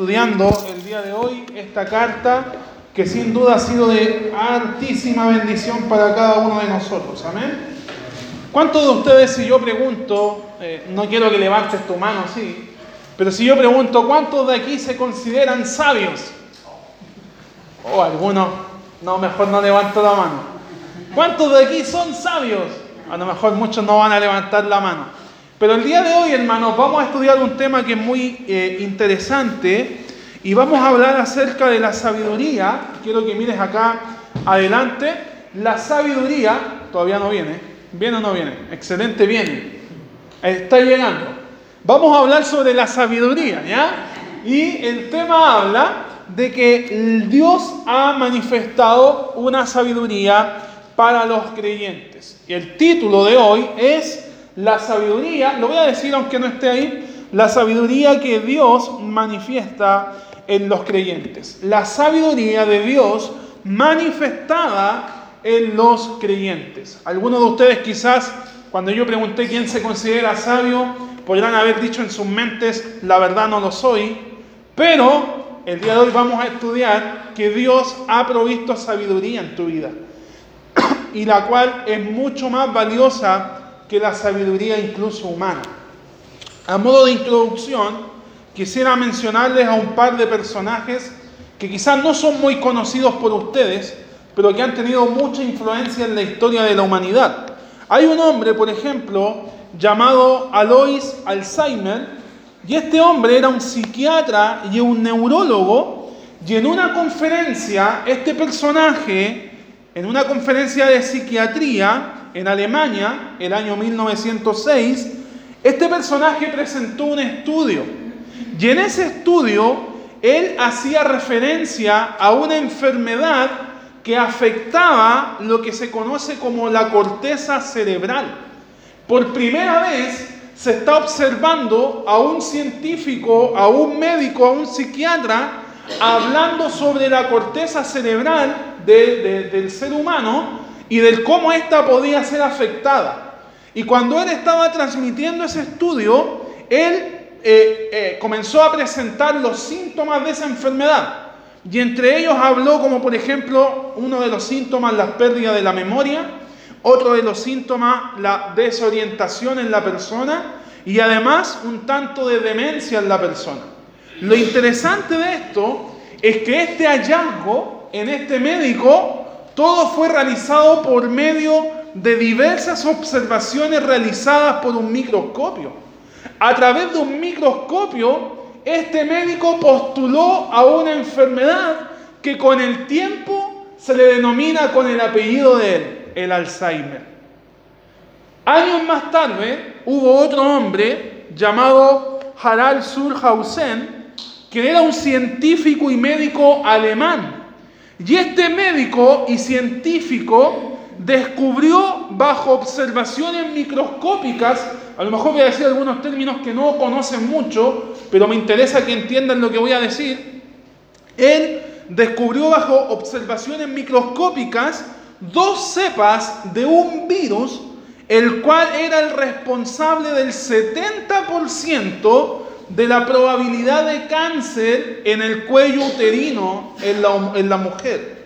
estudiando el día de hoy esta carta que sin duda ha sido de altísima bendición para cada uno de nosotros. Amén. ¿Cuántos de ustedes, si yo pregunto, eh, no quiero que levantes tu mano así, pero si yo pregunto, ¿cuántos de aquí se consideran sabios? O oh, algunos, no, mejor no levanto la mano. ¿Cuántos de aquí son sabios? A lo mejor muchos no van a levantar la mano. Pero el día de hoy, hermanos, vamos a estudiar un tema que es muy eh, interesante y vamos a hablar acerca de la sabiduría. Quiero que mires acá adelante. La sabiduría, todavía no viene. ¿Viene o no viene? Excelente, viene. Está llegando. Vamos a hablar sobre la sabiduría, ¿ya? Y el tema habla de que Dios ha manifestado una sabiduría para los creyentes. Y el título de hoy es la sabiduría, lo voy a decir aunque no esté ahí, la sabiduría que Dios manifiesta en los creyentes. La sabiduría de Dios manifestada en los creyentes. Algunos de ustedes quizás, cuando yo pregunté quién se considera sabio, podrán haber dicho en sus mentes, la verdad no lo soy, pero el día de hoy vamos a estudiar que Dios ha provisto sabiduría en tu vida y la cual es mucho más valiosa que la sabiduría incluso humana. A modo de introducción, quisiera mencionarles a un par de personajes que quizás no son muy conocidos por ustedes, pero que han tenido mucha influencia en la historia de la humanidad. Hay un hombre, por ejemplo, llamado Alois Alzheimer, y este hombre era un psiquiatra y un neurólogo, y en una conferencia, este personaje, en una conferencia de psiquiatría, en Alemania, el año 1906, este personaje presentó un estudio. Y en ese estudio, él hacía referencia a una enfermedad que afectaba lo que se conoce como la corteza cerebral. Por primera vez se está observando a un científico, a un médico, a un psiquiatra, hablando sobre la corteza cerebral del ser humano y del cómo ésta podía ser afectada. Y cuando él estaba transmitiendo ese estudio, él eh, eh, comenzó a presentar los síntomas de esa enfermedad. Y entre ellos habló como por ejemplo uno de los síntomas la pérdida de la memoria, otro de los síntomas la desorientación en la persona y además un tanto de demencia en la persona. Lo interesante de esto es que este hallazgo en este médico todo fue realizado por medio de diversas observaciones realizadas por un microscopio. A través de un microscopio, este médico postuló a una enfermedad que con el tiempo se le denomina con el apellido de él, el Alzheimer. Años más tarde hubo otro hombre llamado Harald Surhausen, que era un científico y médico alemán y este médico y científico descubrió bajo observaciones microscópicas, a lo mejor voy a decir algunos términos que no conocen mucho, pero me interesa que entiendan lo que voy a decir. Él descubrió bajo observaciones microscópicas dos cepas de un virus, el cual era el responsable del 70% de la probabilidad de cáncer en el cuello uterino en la, en la mujer.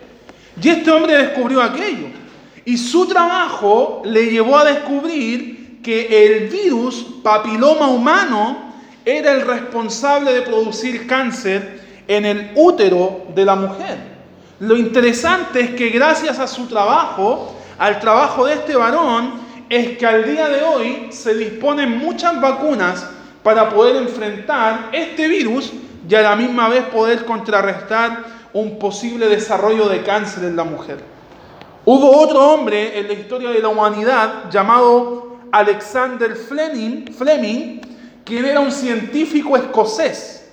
Y este hombre descubrió aquello. Y su trabajo le llevó a descubrir que el virus papiloma humano era el responsable de producir cáncer en el útero de la mujer. Lo interesante es que gracias a su trabajo, al trabajo de este varón, es que al día de hoy se disponen muchas vacunas para poder enfrentar este virus y a la misma vez poder contrarrestar un posible desarrollo de cáncer en la mujer. Hubo otro hombre en la historia de la humanidad llamado Alexander Fleming, Fleming quien era un científico escocés.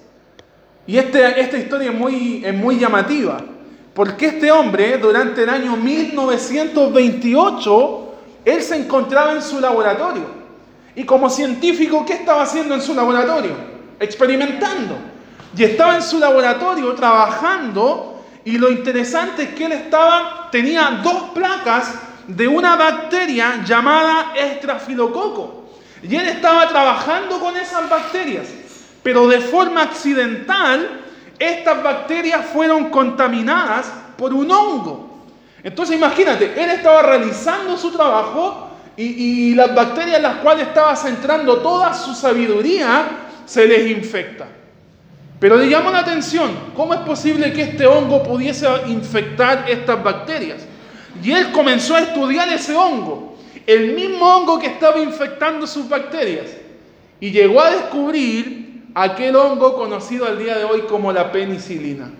Y este, esta historia es muy, es muy llamativa, porque este hombre durante el año 1928, él se encontraba en su laboratorio y como científico, ¿qué estaba haciendo en su laboratorio? Experimentando. Y estaba en su laboratorio trabajando y lo interesante es que él estaba, tenía dos placas de una bacteria llamada estrafilococo. Y él estaba trabajando con esas bacterias. Pero de forma accidental, estas bacterias fueron contaminadas por un hongo. Entonces imagínate, él estaba realizando su trabajo y, las bacterias en las cuales estaba centrando toda su sabiduría se les infecta. Pero le llama la atención, ¿cómo es posible que este hongo pudiese infectar estas bacterias? Y él comenzó a estudiar ese hongo, el mismo hongo que estaba infectando sus bacterias. Y llegó a descubrir aquel hongo conocido al día de hoy como la penicilina.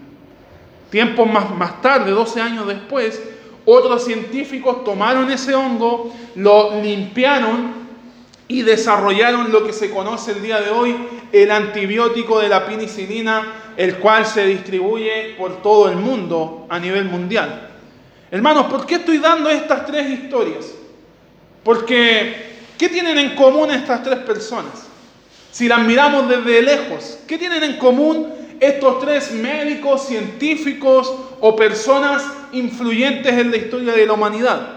Tiempo más, más tarde, 12 años después, otros científicos tomaron ese hongo, lo limpiaron y desarrollaron lo que se conoce el día de hoy, el antibiótico de la penicilina, el cual se distribuye por todo el mundo a nivel mundial. Hermanos, ¿por qué estoy dando estas tres historias? Porque, ¿qué tienen en común estas tres personas? Si las miramos desde lejos, ¿qué tienen en común estos tres médicos, científicos o personas influyentes en la historia de la humanidad.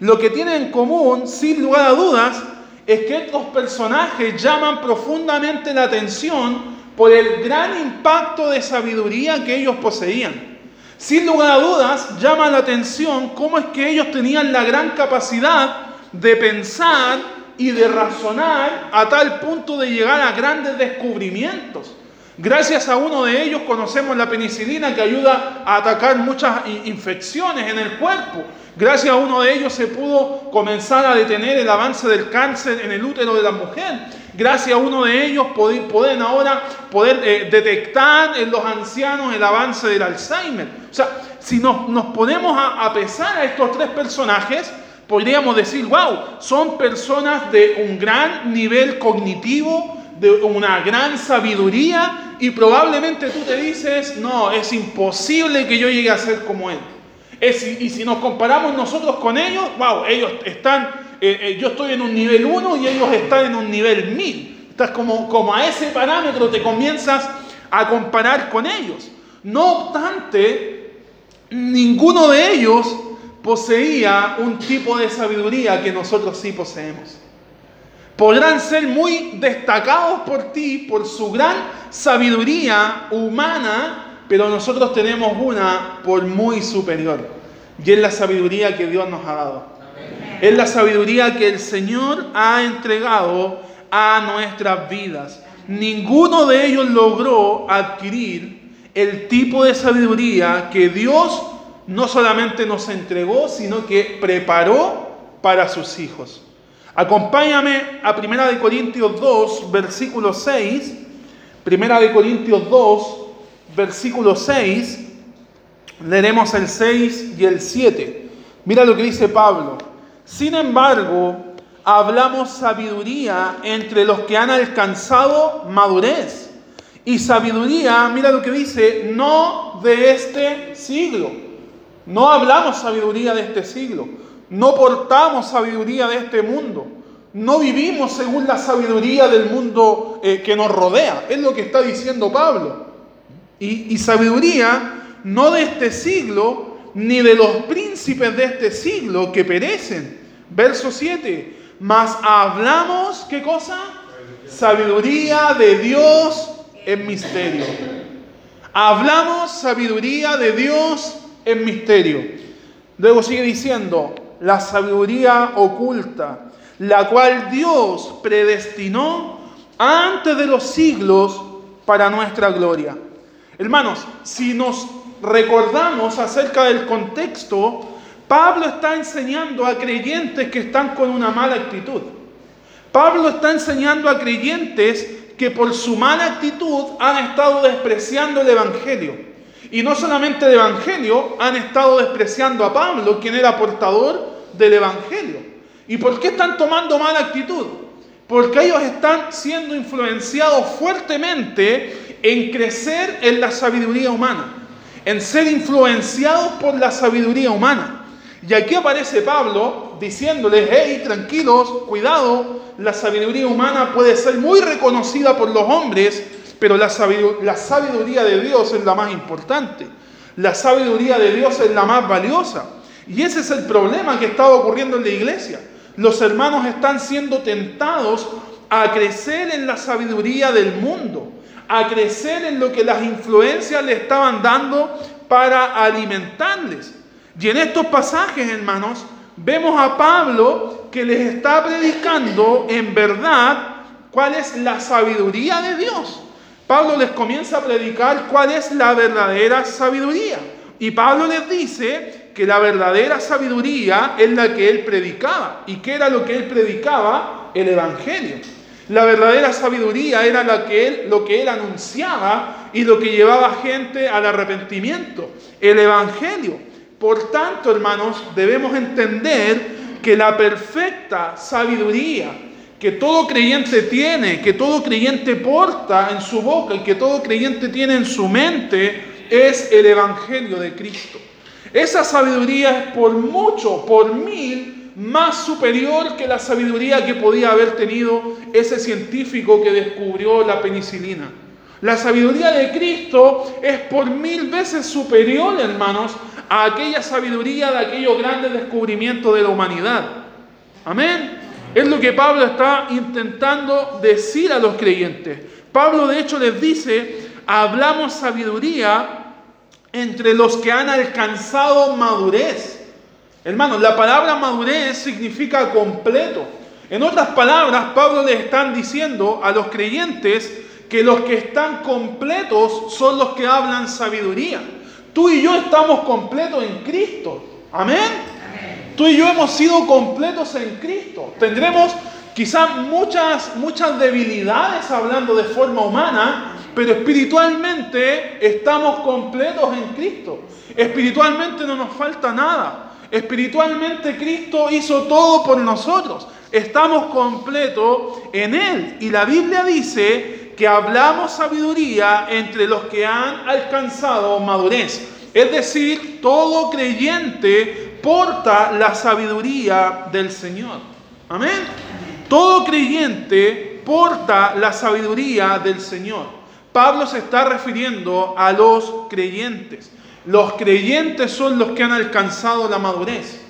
Lo que tienen en común, sin lugar a dudas, es que estos personajes llaman profundamente la atención por el gran impacto de sabiduría que ellos poseían. Sin lugar a dudas, llama la atención cómo es que ellos tenían la gran capacidad de pensar y de razonar a tal punto de llegar a grandes descubrimientos. Gracias a uno de ellos conocemos la penicilina que ayuda a atacar muchas infecciones en el cuerpo. Gracias a uno de ellos se pudo comenzar a detener el avance del cáncer en el útero de la mujer. Gracias a uno de ellos pueden ahora poder eh, detectar en los ancianos el avance del Alzheimer. O sea, si nos, nos ponemos a, a pesar a estos tres personajes, podríamos decir, wow, son personas de un gran nivel cognitivo, de una gran sabiduría y probablemente tú te dices, no, es imposible que yo llegue a ser como él. y si nos comparamos nosotros con ellos, wow, ellos están, eh, eh, yo estoy en un nivel 1 y ellos están en un nivel 1000. Estás como, como a ese parámetro te comienzas a comparar con ellos. No obstante, ninguno de ellos poseía un tipo de sabiduría que nosotros sí poseemos podrán ser muy destacados por ti por su gran sabiduría humana, pero nosotros tenemos una por muy superior. Y es la sabiduría que Dios nos ha dado. Es la sabiduría que el Señor ha entregado a nuestras vidas. Ninguno de ellos logró adquirir el tipo de sabiduría que Dios no solamente nos entregó, sino que preparó para sus hijos. Acompáñame a 1 Corintios 2, versículo 6. 1 Corintios 2, versículo 6. Leeremos el 6 y el 7. Mira lo que dice Pablo. Sin embargo, hablamos sabiduría entre los que han alcanzado madurez. Y sabiduría, mira lo que dice, no de este siglo. No hablamos sabiduría de este siglo no portamos sabiduría de este mundo. No vivimos según la sabiduría del mundo eh, que nos rodea. Es lo que está diciendo Pablo. Y, y sabiduría no de este siglo, ni de los príncipes de este siglo que perecen. Verso 7. Mas hablamos, ¿qué cosa? Sabiduría de Dios en misterio. Hablamos sabiduría de Dios en misterio. Luego sigue diciendo, la sabiduría oculta, la cual Dios predestinó antes de los siglos para nuestra gloria. Hermanos, si nos recordamos acerca del contexto, Pablo está enseñando a creyentes que están con una mala actitud. Pablo está enseñando a creyentes que por su mala actitud han estado despreciando el Evangelio. Y no solamente el Evangelio, han estado despreciando a Pablo, quien era portador del Evangelio. ¿Y por qué están tomando mala actitud? Porque ellos están siendo influenciados fuertemente en crecer en la sabiduría humana, en ser influenciados por la sabiduría humana. Y aquí aparece Pablo diciéndoles, hey, tranquilos, cuidado, la sabiduría humana puede ser muy reconocida por los hombres, pero la sabiduría, de Dios es la más importante. La sabiduría de Dios es la más valiosa. Y ese es el problema que está ocurriendo en la iglesia. Los hermanos están siendo tentados a crecer en la sabiduría del mundo, a crecer en lo que las influencias le estaban dando para alimentarles. Y en estos pasajes, hermanos, vemos a Pablo que les está predicando en verdad cuál es la sabiduría de Dios. Pablo les comienza a predicar cuál es la verdadera sabiduría. Y Pablo les dice que la verdadera sabiduría es la que él predicaba. ¿Y qué era lo que él predicaba? El Evangelio. La verdadera sabiduría era que él, lo que él anunciaba y lo que llevaba gente al arrepentimiento, el Evangelio. Por tanto, hermanos, debemos entender que la perfecta sabiduría que todo creyente tiene, que todo creyente porta en su boca y que todo creyente tiene en su mente es el Evangelio de Cristo. Esa sabiduría es por mucho, por mil, más superior que la sabiduría que podía haber tenido ese científico que descubrió la penicilina. La sabiduría de Cristo es por mil veces superior, hermanos, a aquella sabiduría de aquellos grandes descubrimientos de la humanidad. Amén. Es lo que Pablo está intentando decir a los creyentes. Pablo de hecho les dice, hablamos sabiduría entre los que han alcanzado madurez. Hermanos, la palabra madurez significa completo. En otras palabras, Pablo les está diciendo a los creyentes que los que están completos son los que hablan sabiduría. Tú y yo estamos completos en Cristo. Amén. Tú y yo hemos sido completos en Cristo. Tendremos quizás muchas, muchas debilidades hablando de forma humana, pero espiritualmente estamos completos en Cristo. Espiritualmente no nos falta nada. Espiritualmente Cristo hizo todo por nosotros. Estamos completos en Él. Y la Biblia dice que hablamos sabiduría entre los que han alcanzado madurez. Es decir, todo creyente porta la sabiduría del Señor. Amén. Todo creyente porta la sabiduría del Señor. Pablo se está refiriendo a los creyentes. Los creyentes son los que han alcanzado la madurez.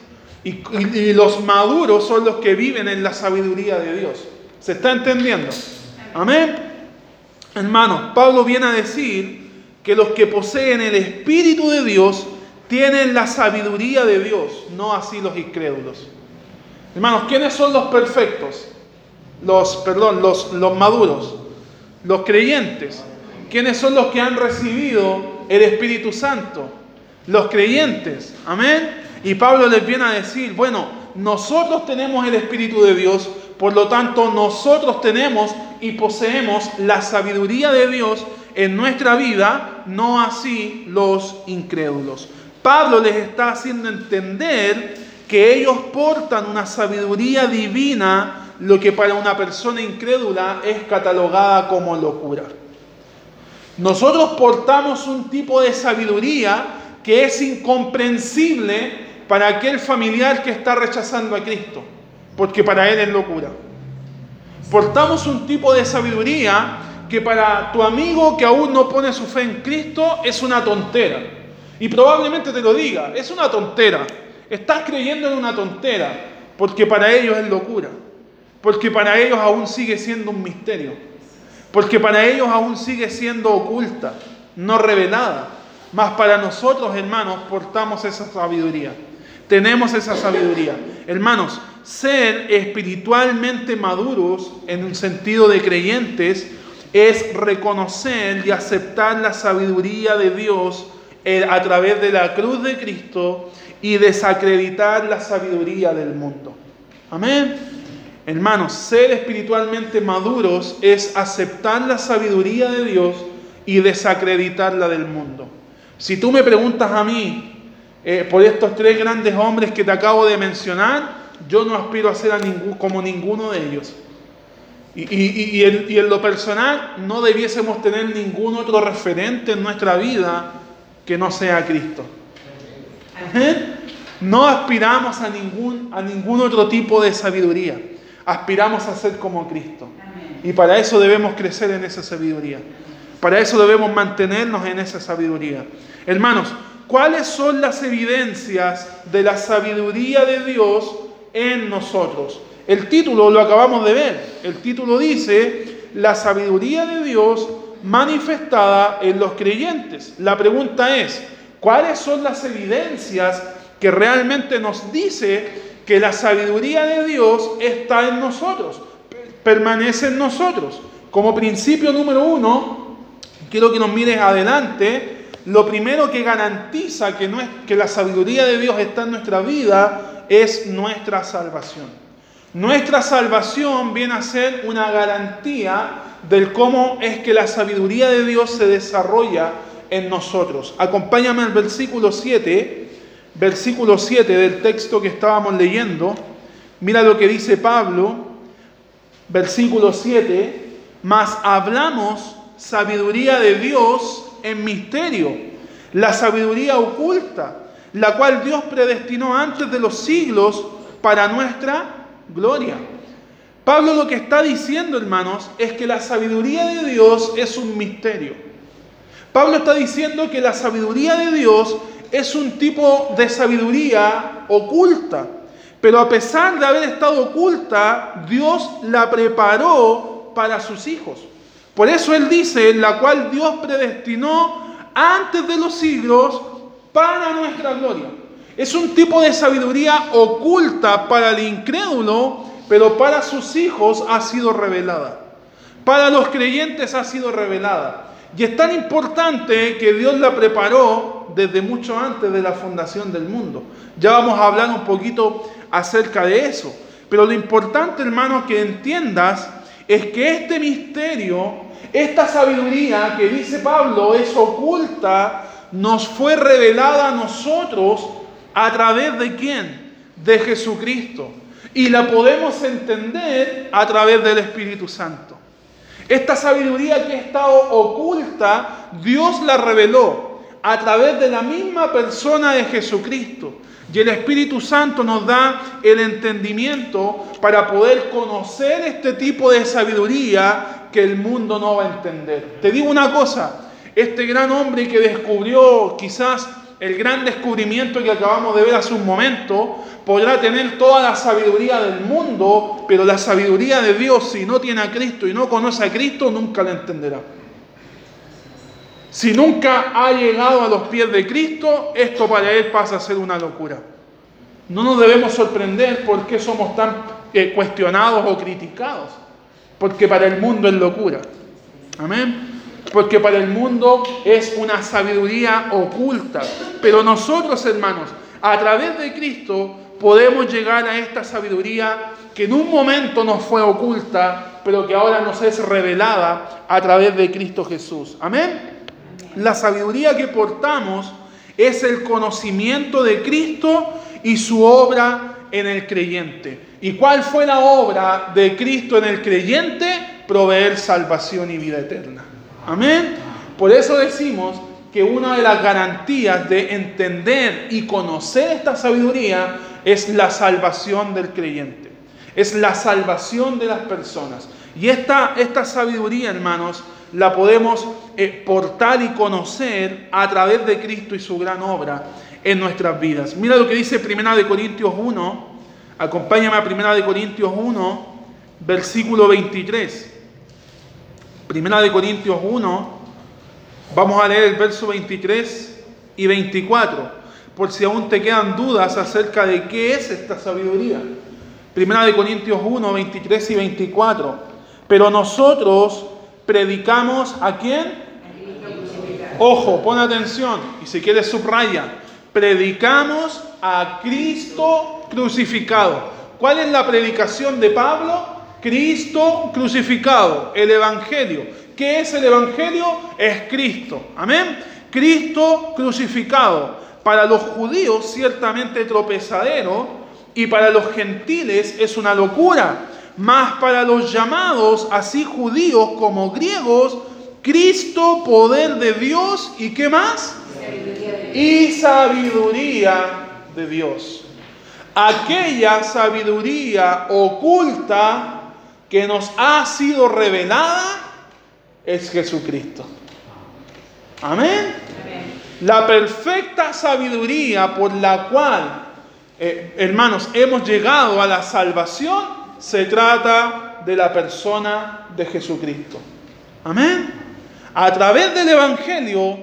Y, los maduros son los que viven en la sabiduría de Dios. ¿Se está entendiendo? Amén. Hermanos, Pablo viene a decir que los que poseen el Espíritu de Dios tienen la sabiduría de Dios, no así los incrédulos. Hermanos, ¿quiénes son los perfectos? Los, perdón, los, los maduros, los creyentes. ¿Quiénes son los que han recibido el Espíritu Santo? Los creyentes. Amén. Y Pablo les viene a decir, bueno, nosotros tenemos el Espíritu de Dios, por lo tanto nosotros tenemos y poseemos la sabiduría de Dios en nuestra vida, no así los incrédulos. Pablo les está haciendo entender que ellos portan una sabiduría divina, lo que para una persona incrédula es catalogada como locura. Nosotros portamos un tipo de sabiduría que es incomprensible para aquel familiar que está rechazando a Cristo, porque para él es locura. Portamos un tipo de sabiduría que para tu amigo que aún no pone su fe en Cristo es una tontera. Y probablemente te lo diga, es una tontera. Estás creyendo en una tontera, porque para ellos es locura. Porque para ellos aún sigue siendo un misterio. Porque para ellos aún sigue siendo oculta, no revelada. Mas para nosotros, hermanos, portamos esa sabiduría. Tenemos esa sabiduría. Hermanos, ser espiritualmente maduros en un sentido de creyentes es reconocer y aceptar la sabiduría de Dios eh, a través de la cruz de Cristo y desacreditar la sabiduría del mundo. Amén. Hermanos, ser espiritualmente maduros es aceptar la sabiduría de Dios y desacreditar la del mundo. Si tú me preguntas a mí eh, por estos tres grandes hombres que te acabo de mencionar, yo no aspiro a ser a como ninguno de ellos. Y, en, lo personal no debiésemos tener ningún otro referente en nuestra vida que no sea Cristo. No aspiramos a ningún, a ningún otro tipo de sabiduría. Aspiramos a ser como Cristo. Y para eso debemos crecer en esa sabiduría. Para eso debemos mantenernos en esa sabiduría. Hermanos, ¿cuáles son las evidencias de la sabiduría de Dios en nosotros? El título lo acabamos de ver. El título dice, la sabiduría de Dios manifestada en los creyentes. La pregunta es, ¿cuáles son las evidencias que realmente nos dice que la sabiduría de Dios está en nosotros, permanece en nosotros? Como principio número uno, quiero que nos mires adelante, lo primero que garantiza que, no es, que la sabiduría de Dios está en nuestra vida es nuestra salvación. Nuestra salvación viene a ser una garantía del cómo es que la sabiduría de Dios se desarrolla en nosotros. Acompáñame al versículo 7, versículo 7 del texto que estábamos leyendo. Mira lo que dice Pablo, versículo 7, mas hablamos sabiduría de Dios en misterio, la sabiduría oculta, la cual Dios predestinó antes de los siglos para nuestra gloria. Pablo lo que está diciendo, hermanos, es que la sabiduría de Dios es un misterio. Pablo está diciendo que la sabiduría de Dios es un tipo de sabiduría oculta. Pero a pesar de haber estado oculta, Dios la preparó para sus hijos. Por eso Él dice, la cual Dios predestinó antes de los siglos para nuestra gloria. Es un tipo de sabiduría oculta para el incrédulo, pero para sus hijos ha sido revelada. Para los creyentes ha sido revelada. Y es tan importante que Dios la preparó desde mucho antes de la fundación del mundo. Ya vamos a hablar un poquito acerca de eso. Pero lo importante, hermano, que entiendas es que este misterio esta sabiduría que dice Pablo es oculta, nos fue revelada a nosotros a través de quién? De Jesucristo. Y la podemos entender a través del Espíritu Santo. Esta sabiduría que ha estado oculta, Dios la reveló a través de la misma persona de Jesucristo. Y el Espíritu Santo nos da el entendimiento para poder conocer este tipo de sabiduría que el mundo no va a entender. Te digo una cosa, este gran hombre que descubrió quizás el gran descubrimiento que acabamos de ver hace un momento, podrá tener toda la sabiduría del mundo, pero la sabiduría de Dios, si no tiene a Cristo y no conoce a Cristo, nunca la entenderá. Si nunca ha llegado a los pies de Cristo, esto para él pasa a ser una locura. No nos debemos sorprender por qué somos tan eh, cuestionados o criticados, porque para el mundo es locura. Amén. Porque para el mundo es una sabiduría oculta. Pero nosotros, hermanos, a través de Cristo podemos llegar a esta sabiduría que en un momento nos fue oculta, pero que ahora nos es revelada a través de Cristo Jesús. Amén. La sabiduría que portamos es el conocimiento de Cristo y su obra en el creyente. ¿Y cuál fue la obra de Cristo en el creyente? Proveer salvación y vida eterna. Amén. Por eso decimos que una de las garantías de entender y conocer esta sabiduría es la salvación del creyente. Es la salvación de las personas. Y esta, esta sabiduría, hermanos, la podemos eh, portar y conocer a través de Cristo y su gran obra en nuestras vidas. Mira lo que dice Primera de Corintios 1. Acompáñame a Primera de Corintios 1, versículo 23. Primera de Corintios 1, vamos a leer el verso 23 y 24, por si aún te quedan dudas acerca de qué es esta sabiduría. Primera de Corintios 1, 23 y 24. Pero nosotros predicamos a quién? Ojo, pon atención y si quieres subraya. Predicamos a Cristo crucificado. ¿Cuál es la predicación de Pablo? Cristo crucificado, el Evangelio. ¿Qué es el Evangelio? Es Cristo. Amén. Cristo crucificado. Para los judíos ciertamente tropezadero y para los gentiles es una locura mas para los llamados, así judíos como griegos, Cristo, poder de Dios y qué más? Y sabiduría de Dios. Aquella sabiduría oculta que nos ha sido revelada es Jesucristo. Amén. La perfecta sabiduría por la cual, eh, hermanos, hemos llegado a la salvación se trata de la persona de Jesucristo. Amén. A través del Evangelio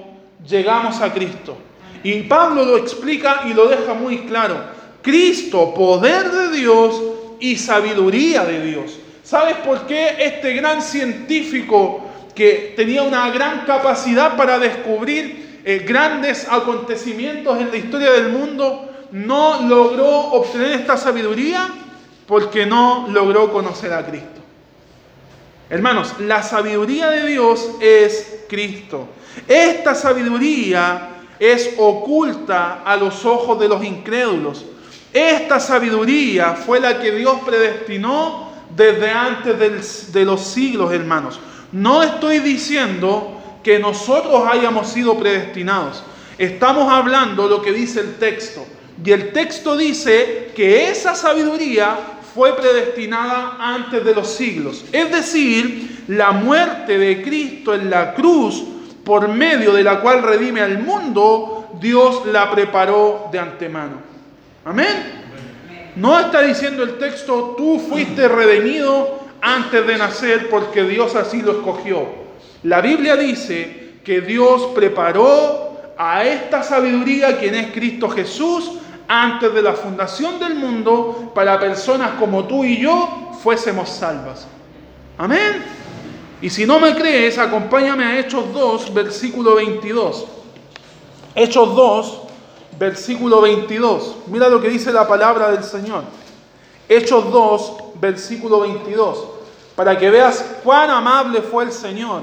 llegamos a Cristo. Y Pablo lo explica y lo deja muy claro. Cristo, poder de Dios y sabiduría de Dios. ¿Sabes por qué este gran científico que tenía una gran capacidad para descubrir eh, grandes acontecimientos en la historia del mundo no logró obtener esta sabiduría? Porque no logró conocer a Cristo. Hermanos, la sabiduría de Dios es Cristo. Esta sabiduría es oculta a los ojos de los incrédulos. Esta sabiduría fue la que Dios predestinó desde antes de los siglos, hermanos. No estoy diciendo que nosotros hayamos sido predestinados. Estamos hablando lo que dice el texto. Y el texto dice que esa sabiduría fue predestinada antes de los siglos. Es decir, la muerte de Cristo en la cruz, por medio de la cual redime al mundo, Dios la preparó de antemano. Amén. No está diciendo el texto, tú fuiste redimido antes de nacer porque Dios así lo escogió. La Biblia dice que Dios preparó a esta sabiduría, quien es Cristo Jesús, antes de la fundación del mundo, para personas como tú y yo fuésemos salvas. Amén. Y si no me crees, acompáñame a Hechos 2, versículo 22. Hechos 2, versículo 22. Mira lo que dice la palabra del Señor. Hechos 2, versículo 22. Para que veas cuán amable fue el Señor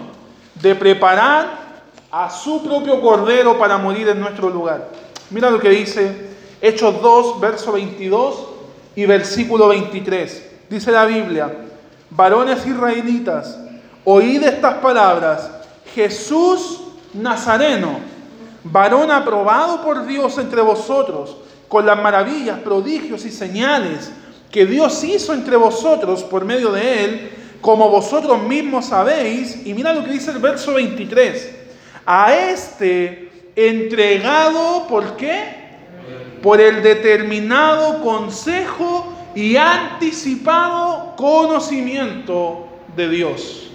de preparar a su propio Cordero para morir en nuestro lugar. Mira lo que dice Hechos 2, verso 22 y versículo 23. Dice la Biblia, varones israelitas, oíd estas palabras, Jesús Nazareno, varón aprobado por Dios entre vosotros, con las maravillas, prodigios y señales que Dios hizo entre vosotros por medio de él, como vosotros mismos sabéis. Y mira lo que dice el verso 23. A este entregado, ¿por qué? por el determinado consejo y anticipado conocimiento de Dios.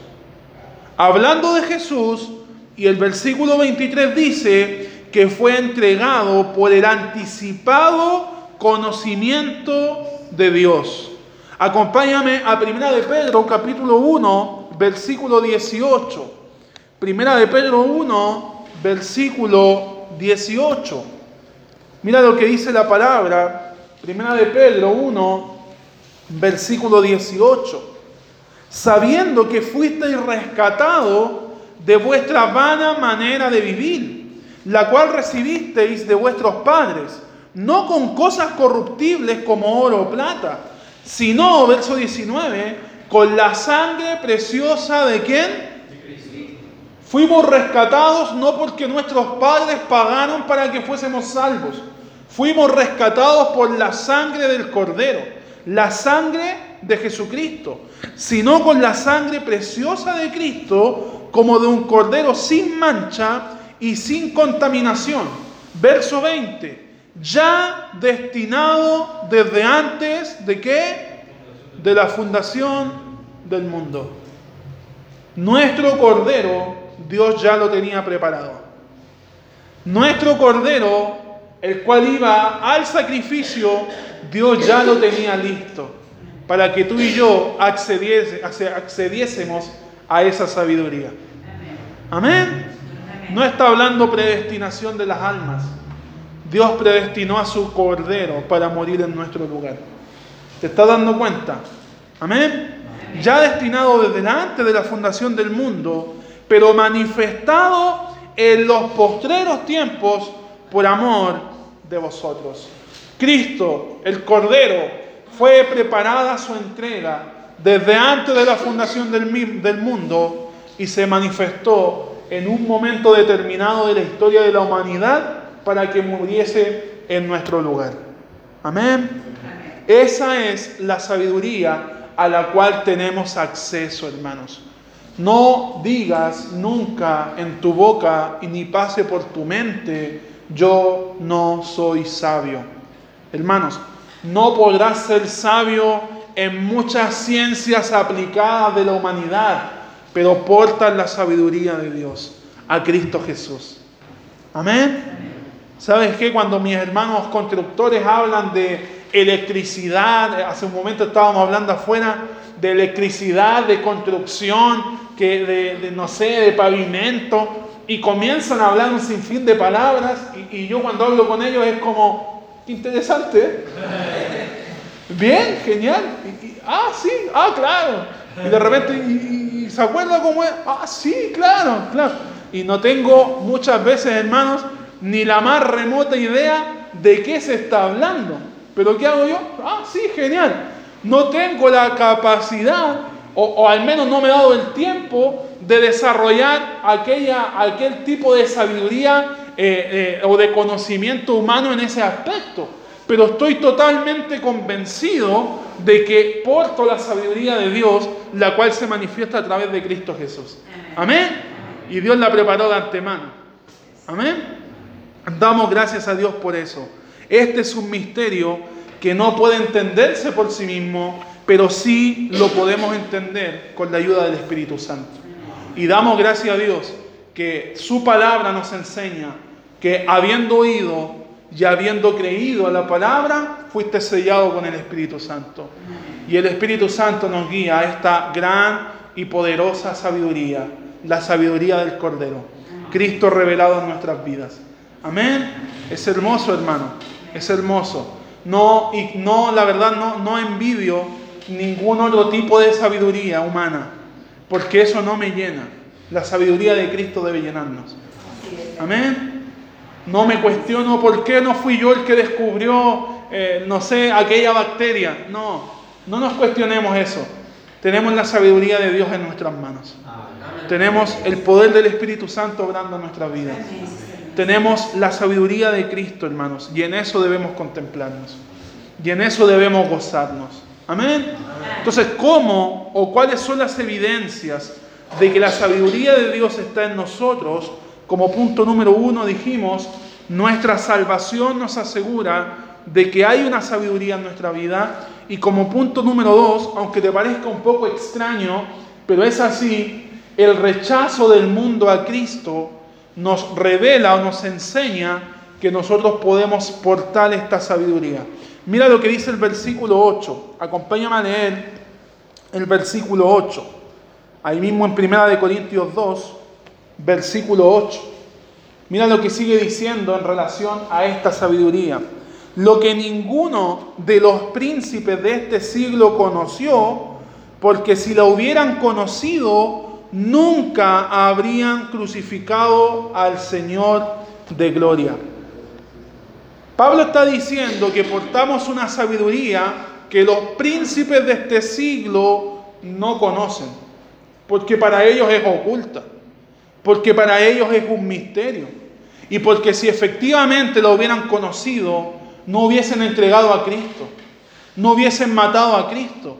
Hablando de Jesús, y el versículo 23 dice que fue entregado por el anticipado conocimiento de Dios. Acompáñame a Primera de Pedro, capítulo 1, versículo 18. Primera de Pedro 1, versículo 18. Mira lo que dice la palabra, primera de Pedro 1, versículo 18. Sabiendo que fuisteis rescatado de vuestra vana manera de vivir, la cual recibisteis de vuestros padres, no con cosas corruptibles como oro o plata, sino, verso 19, con la sangre preciosa de quién? Fuimos rescatados no porque nuestros padres pagaron para que fuésemos salvos. Fuimos rescatados por la sangre del Cordero, la sangre de Jesucristo, sino con la sangre preciosa de Cristo, como de un Cordero sin mancha y sin contaminación. Verso 20, ya destinado desde antes de qué? De la fundación del mundo. Nuestro Cordero Dios ya lo tenía preparado. Nuestro Cordero, el cual iba al sacrificio, Dios ya lo tenía listo para que tú y yo accediésemos a esa sabiduría. Amén. No está hablando predestinación de las almas. Dios predestinó a su Cordero para morir en nuestro lugar. ¿Te estás dando cuenta? Amén. Ya destinado desde antes de la fundación del mundo, pero manifestado en los postreros tiempos por amor de vosotros. Cristo, el Cordero, fue preparada su entrega desde antes de la fundación del, del mundo y se manifestó en un momento determinado de la historia de la humanidad para que muriese en nuestro lugar. Amén. Esa es la sabiduría a la cual tenemos acceso, hermanos. No digas nunca en tu boca y ni pase por tu mente, yo no soy sabio. Hermanos, no podrás ser sabio en muchas ciencias aplicadas de la humanidad, pero portan la sabiduría de Dios, a Cristo Jesús. Amén. ¿Sabes qué? Cuando mis hermanos constructores hablan de electricidad, hace un momento estábamos hablando afuera de electricidad, de construcción, que de, no sé, de pavimento, y comienzan a hablar un sinfín de palabras, y, yo cuando hablo con ellos es como, interesante. Bien, genial. ah, sí, ah, claro. Y de repente, y, se acuerda cómo es? Ah, sí, claro, claro. Y no tengo muchas veces, hermanos, ni la más remota idea de qué se está hablando. Pero ¿qué hago yo? Ah, sí, genial. No tengo la capacidad, o, al menos no me he dado el tiempo de desarrollar aquella, aquel tipo de sabiduría eh, eh, o de conocimiento humano en ese aspecto. Pero estoy totalmente convencido de que porto la sabiduría de Dios, la cual se manifiesta a través de Cristo Jesús. Amén. Y Dios la preparó de antemano. Amén. Damos gracias a Dios por eso. Este es un misterio que no puede entenderse por sí mismo, pero sí lo podemos entender con la ayuda del Espíritu Santo. Y damos gracias a Dios que su palabra nos enseña que habiendo oído y habiendo creído a la palabra, fuiste sellado con el Espíritu Santo. Y el Espíritu Santo nos guía a esta gran y poderosa sabiduría, la sabiduría del Cordero. Cristo revelado en nuestras vidas. Amén. Es hermoso, hermano. Es hermoso. No, y no, la verdad, no, no envidio ningún otro tipo de sabiduría humana, porque eso no me llena. La sabiduría de Cristo debe llenarnos. Amén. No me cuestiono por qué no fui yo el que descubrió, eh, no sé, aquella bacteria. No, no nos cuestionemos eso. Tenemos la sabiduría de Dios en nuestras manos. Tenemos el poder del Espíritu Santo obrando en nuestras vidas. Tenemos la sabiduría de Cristo, hermanos, y en eso debemos contemplarnos. Y en eso debemos gozarnos. Amén. Entonces, ¿cómo o cuáles son las evidencias de que la sabiduría de Dios está en nosotros? Como punto número uno dijimos, nuestra salvación nos asegura de que hay una sabiduría en nuestra vida. Y como punto número dos, aunque te parezca un poco extraño, pero es así, el rechazo del mundo a Cristo nos revela o nos enseña que nosotros podemos portar esta sabiduría. Mira lo que dice el versículo 8. Acompáñame a leer el versículo 8. Ahí mismo en 1 de Corintios 2, versículo 8. Mira lo que sigue diciendo en relación a esta sabiduría. Lo que ninguno de los príncipes de este siglo conoció, porque si la hubieran conocido, nunca habrían crucificado al Señor de gloria. Pablo está diciendo que portamos una sabiduría que los príncipes de este siglo no conocen, porque para ellos es oculta, porque para ellos es un misterio, y porque si efectivamente lo hubieran conocido, no hubiesen entregado a Cristo, no hubiesen matado a Cristo,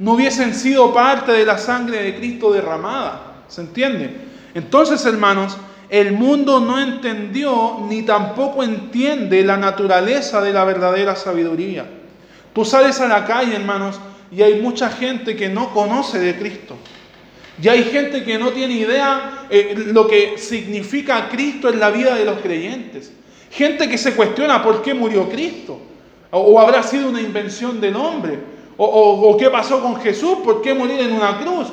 no hubiesen sido parte de la sangre de Cristo derramada. ¿Se entiende? Entonces, hermanos, el mundo no entendió ni tampoco entiende la naturaleza de la verdadera sabiduría. Tú sales a la calle, hermanos, y hay mucha gente que no conoce de Cristo. Y hay gente que no tiene idea eh, lo que significa Cristo en la vida de los creyentes. Gente que se cuestiona por qué murió Cristo. o habrá sido una invención del hombre o, qué pasó con Jesús, ¿por qué morir en una cruz?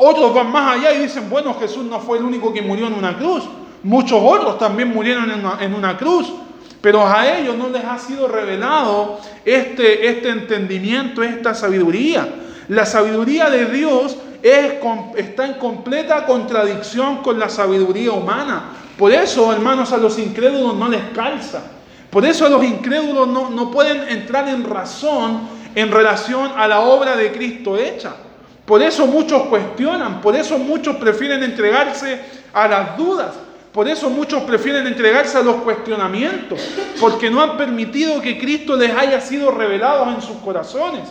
Otros van más allá y dicen, bueno, Jesús no fue el único que murió en una cruz. Muchos otros también murieron en una, cruz. Pero a ellos no les ha sido revelado este, este entendimiento, esta sabiduría. La sabiduría de Dios es, está en completa contradicción con la sabiduría humana. Por eso, hermanos, a los incrédulos no les calza. Por eso a los incrédulos no pueden entrar en razón en relación a la obra de Cristo hecha. Por eso muchos cuestionan, por eso muchos prefieren entregarse a las dudas, por eso muchos prefieren entregarse a los cuestionamientos, porque no han permitido que Cristo les haya sido revelado en sus corazones,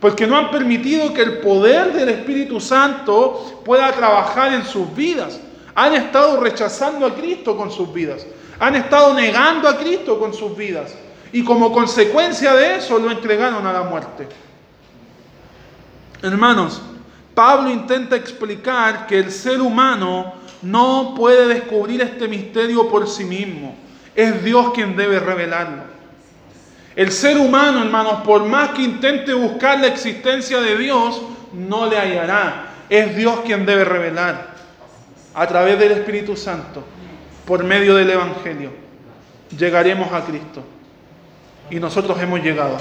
porque no han permitido que el poder del Espíritu Santo pueda trabajar en sus vidas. Han estado rechazando a Cristo con sus vidas, han estado negando a Cristo con sus vidas y como consecuencia de eso lo entregaron a la muerte. Hermanos, Pablo intenta explicar que el ser humano no puede descubrir este misterio por sí mismo. Es Dios quien debe revelarlo. El ser humano, hermanos, por más que intente buscar la existencia de Dios, no le hallará. Es Dios quien debe revelar a través del Espíritu Santo, por medio del Evangelio. Llegaremos a Cristo. Y nosotros hemos llegado.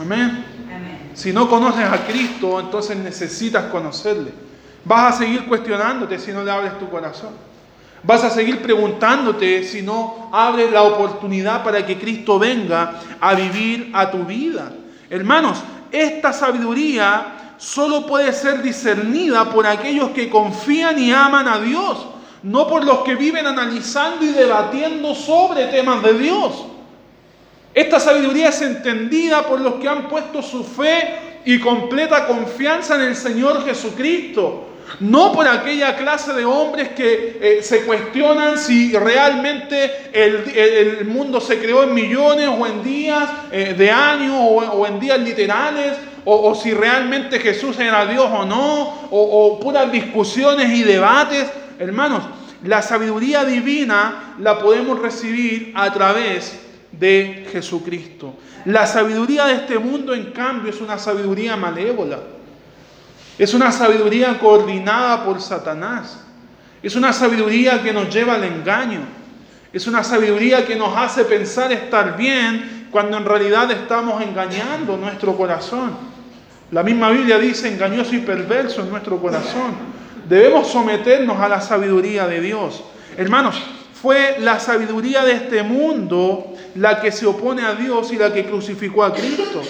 Amén. Si no conoces a Cristo, entonces necesitas conocerle. Vas a seguir cuestionándote si no le abres tu corazón. Vas a seguir preguntándote si no abres la oportunidad para que Cristo venga a vivir a tu vida. Hermanos, esta sabiduría solo puede ser discernida por aquellos que confían y aman a Dios, no por los que viven analizando y debatiendo sobre temas de Dios. Esta sabiduría es entendida por los que han puesto su fe y completa confianza en el Señor Jesucristo. No por aquella clase de hombres que eh, se cuestionan si realmente el, mundo se creó en millones o en días eh, de años o, en días literales, o, si realmente Jesús era Dios o no, o, o puras discusiones y debates. Hermanos, la sabiduría divina la podemos recibir a través de Jesucristo. La sabiduría de este mundo, en cambio, es una sabiduría malévola. Es una sabiduría coordinada por Satanás. Es una sabiduría que nos lleva al engaño. Es una sabiduría que nos hace pensar estar bien cuando en realidad estamos engañando nuestro corazón. La misma Biblia dice engañoso y perverso en nuestro corazón. Debemos someternos a la sabiduría de Dios. Hermanos, fue la sabiduría de este mundo la que se opone a Dios y la que crucificó a Cristo.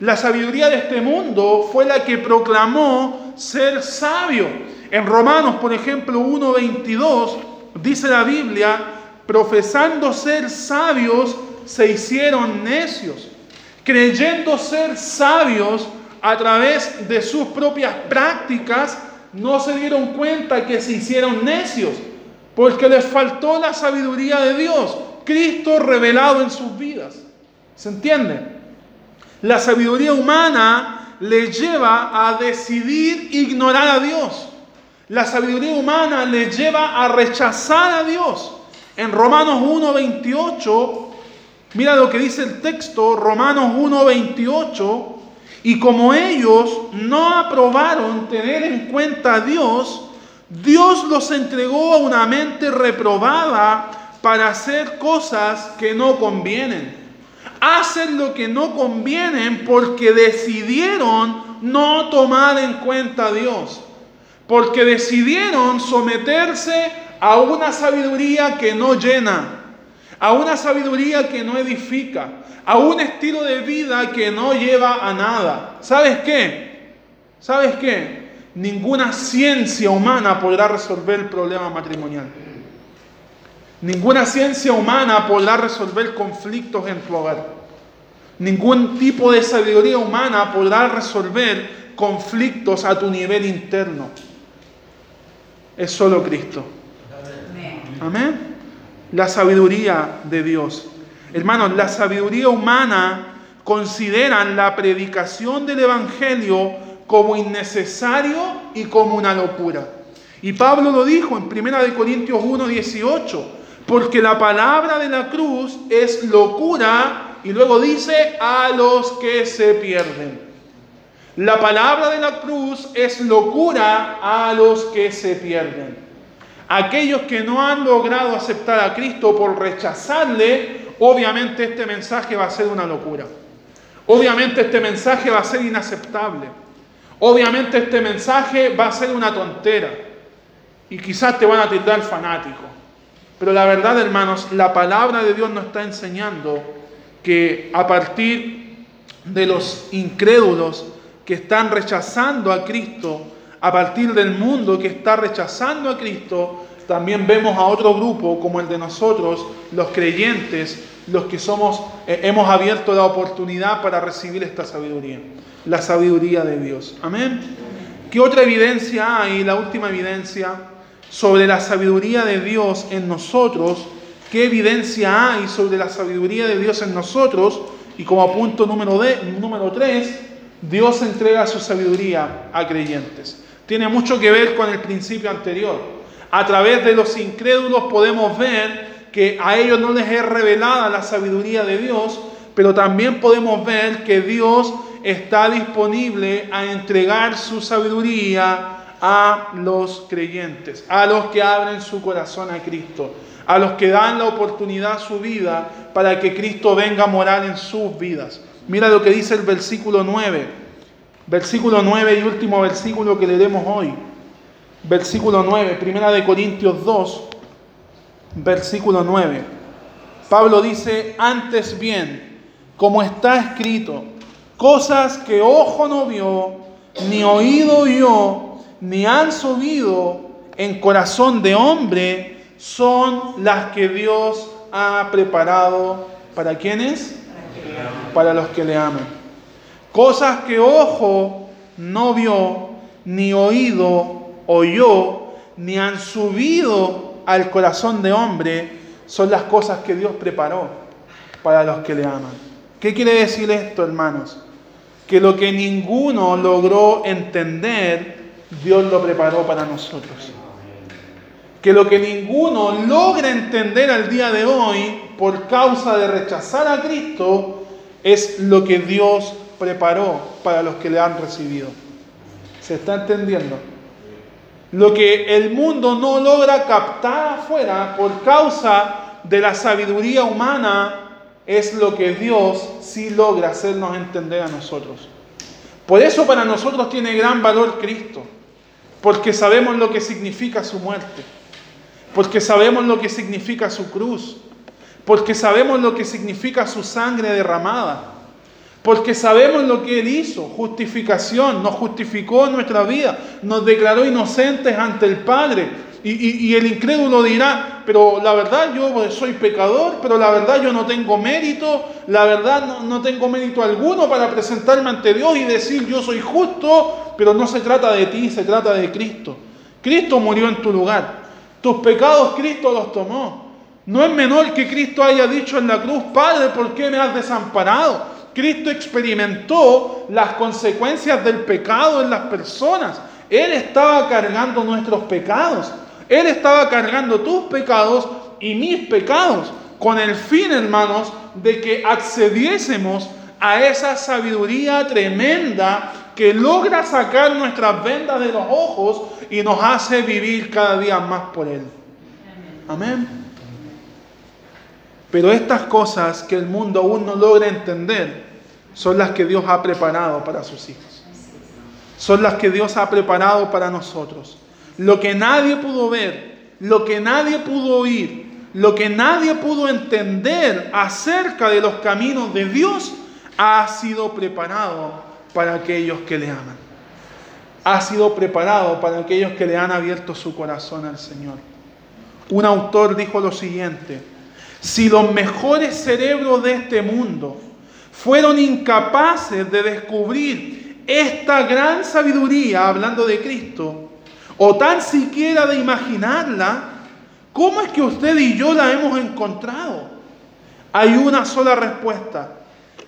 La sabiduría de este mundo fue la que proclamó ser sabio. En Romanos, por ejemplo, 1.22, dice la Biblia, profesando ser sabios, se hicieron necios. Creyendo ser sabios a través de sus propias prácticas, no se dieron cuenta que se hicieron necios, porque les faltó la sabiduría de Dios. Cristo revelado en sus vidas. ¿Se entiende? La sabiduría humana le lleva a decidir ignorar a Dios. La sabiduría humana le lleva a rechazar a Dios. En Romanos 1.28, mira lo que dice el texto, Romanos 1.28, y como ellos no aprobaron tener en cuenta a Dios, Dios los entregó a una mente reprobada para hacer cosas que no convienen. Hacen lo que no convienen porque decidieron no tomar en cuenta a Dios. Porque decidieron someterse a una sabiduría que no llena, a una sabiduría que no edifica, a un estilo de vida que no lleva a nada. ¿Sabes qué? ¿Sabes qué? Ninguna ciencia humana podrá resolver el problema matrimonial. Ninguna ciencia humana podrá resolver conflictos en tu hogar. Ningún tipo de sabiduría humana podrá resolver conflictos a tu nivel interno. Es solo Cristo. Amén. La sabiduría de Dios. Hermanos, la sabiduría humana considera la predicación del Evangelio como innecesario y como una locura. Y Pablo lo dijo en 1 Corintios 1, 18 porque la palabra de la cruz es locura y luego dice a los que se pierden. La palabra de la cruz es locura a los que se pierden. Aquellos que no han logrado aceptar a Cristo por rechazarle, obviamente este mensaje va a ser una locura. Obviamente este mensaje va a ser inaceptable. Obviamente este mensaje va a ser una tontera. Y quizás te van a tildar fanático. Pero la verdad, hermanos, la palabra de Dios nos está enseñando que a partir de los incrédulos que están rechazando a Cristo, a partir del mundo que está rechazando a Cristo, también vemos a otro grupo como el de nosotros, los creyentes, los que somos, eh, hemos abierto la oportunidad para recibir esta sabiduría, la sabiduría de Dios. Amén. ¿Qué otra evidencia hay? La última evidencia sobre la sabiduría de Dios en nosotros, qué evidencia hay sobre la sabiduría de Dios en nosotros, y como punto número, de, número 3, Dios entrega su sabiduría a creyentes. Tiene mucho que ver con el principio anterior. A través de los incrédulos podemos ver que a ellos no les es revelada la sabiduría de Dios, pero también podemos ver que Dios está disponible a entregar su sabiduría a los creyentes, a los que abren su corazón a Cristo, a los que dan la oportunidad a su vida para que Cristo venga a morar en sus vidas. Mira lo que dice el versículo 9, versículo 9 y último versículo que leeremos hoy. Versículo 9, primera de Corintios 2, versículo 9. Pablo dice, antes bien, como está escrito, cosas que ojo no vio, ni oído yo, ni han subido en corazón de hombre son las que Dios ha preparado para quienes? Para los que le aman. Cosas que ojo no vio, ni oído oyó, ni han subido al corazón de hombre, son las cosas que Dios preparó para los que le aman. ¿Qué quiere decir esto, hermanos? Que lo que ninguno logró entender, Dios lo preparó para nosotros. Que lo que ninguno logra entender al día de hoy por causa de rechazar a Cristo es lo que Dios preparó para los que le han recibido. ¿Se está entendiendo? Lo que el mundo no logra captar afuera por causa de la sabiduría humana es lo que Dios sí logra hacernos entender a nosotros. Por eso para nosotros tiene gran valor Cristo porque sabemos lo que significa su muerte, porque sabemos lo que significa su cruz, porque sabemos lo que significa su sangre derramada, porque sabemos lo que Él hizo, justificación, nos justificó en nuestra vida, nos declaró inocentes ante el Padre, y, el incrédulo dirá, pero la verdad yo soy pecador, pero la verdad yo no tengo mérito, la verdad no, no, tengo mérito alguno para presentarme ante Dios y decir yo soy justo, pero no se trata de ti, se trata de Cristo. Cristo murió en tu lugar, tus pecados Cristo los tomó. No es menor que Cristo haya dicho en la cruz, Padre, ¿por qué me has desamparado? Cristo experimentó las consecuencias del pecado en las personas. Él estaba cargando nuestros pecados. Él estaba cargando tus pecados y mis pecados con el fin, hermanos, de que accediésemos a esa sabiduría tremenda que logra sacar nuestras vendas de los ojos y nos hace vivir cada día más por Él. Amén. Pero estas cosas que el mundo aún no logra entender son las que Dios ha preparado para sus hijos. Son las que Dios ha preparado para nosotros. Lo que nadie pudo ver, lo que nadie pudo oír, lo que nadie pudo entender acerca de los caminos de Dios, ha sido preparado para aquellos que le aman. Ha sido preparado para aquellos que le han abierto su corazón al Señor. Un autor dijo lo siguiente, si los mejores cerebros de este mundo fueron incapaces de descubrir esta gran sabiduría, hablando de Cristo, o tan siquiera de imaginarla, ¿cómo es que usted y yo la hemos encontrado? Hay una sola respuesta.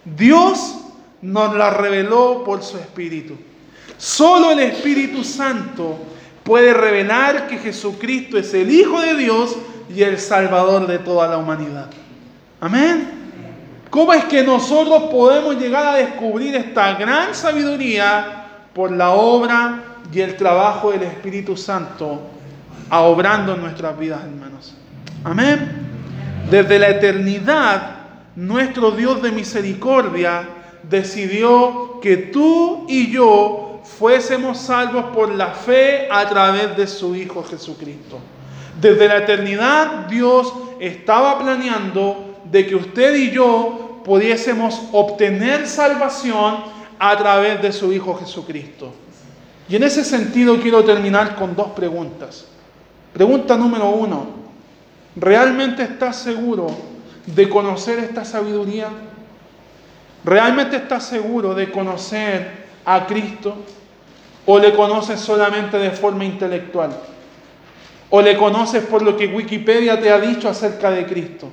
Dios nos la reveló por su Espíritu. Solo el Espíritu Santo puede revelar que Jesucristo es el Hijo de Dios y el Salvador de toda la humanidad. Amén. ¿Cómo es que nosotros podemos llegar a descubrir esta gran sabiduría por la obra y el trabajo del Espíritu Santo a obrando en nuestras vidas, hermanos. Amén. Desde la eternidad, nuestro Dios de misericordia decidió que tú y yo fuésemos salvos por la fe a través de su Hijo Jesucristo. Desde la eternidad Dios estaba planeando de que usted y yo pudiésemos obtener salvación a través de su Hijo Jesucristo. Y en ese sentido quiero terminar con dos preguntas. Pregunta número uno, ¿realmente estás seguro de conocer esta sabiduría? ¿Realmente estás seguro de conocer a Cristo? ¿O le conoces solamente de forma intelectual? ¿O le conoces por lo que Wikipedia te ha dicho acerca de Cristo?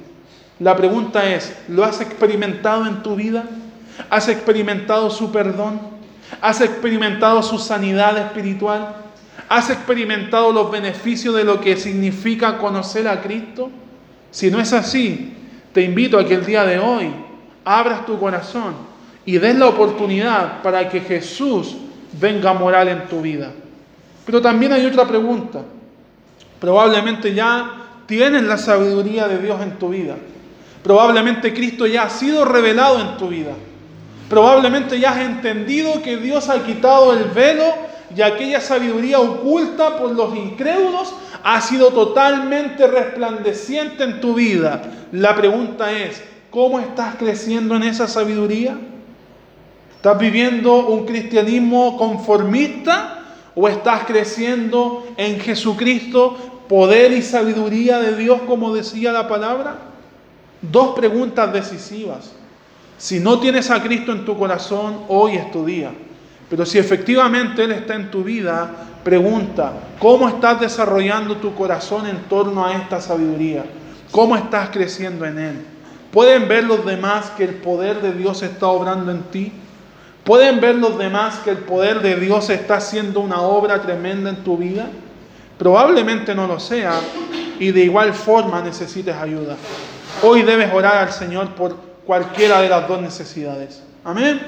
La pregunta es, ¿lo has experimentado en tu vida? ¿Has experimentado su perdón? ¿Has experimentado su sanidad espiritual? ¿Has experimentado los beneficios de lo que significa conocer a Cristo? Si no es así, te invito a que el día de hoy abras tu corazón y des la oportunidad para que Jesús venga a morar en tu vida. Pero también hay otra pregunta. Probablemente ya tienes la sabiduría de Dios en tu vida. Probablemente Cristo ya ha sido revelado en tu vida. Probablemente ya has entendido que Dios ha quitado el velo y aquella sabiduría oculta por los incrédulos ha sido totalmente resplandeciente en tu vida. La pregunta es, ¿cómo estás creciendo en esa sabiduría? ¿Estás viviendo un cristianismo conformista o estás creciendo en Jesucristo, poder y sabiduría de Dios como decía la palabra? Dos preguntas decisivas. Si no tienes a Cristo en tu corazón, hoy es tu día. Pero si efectivamente Él está en tu vida, pregunta, ¿cómo estás desarrollando tu corazón en torno a esta sabiduría? ¿Cómo estás creciendo en Él? ¿Pueden ver los demás que el poder de Dios está obrando en ti? ¿Pueden ver los demás que el poder de Dios está haciendo una obra tremenda en tu vida? Probablemente no lo sea y de igual forma necesites ayuda. Hoy debes orar al Señor por cualquiera de las dos necesidades. Amén.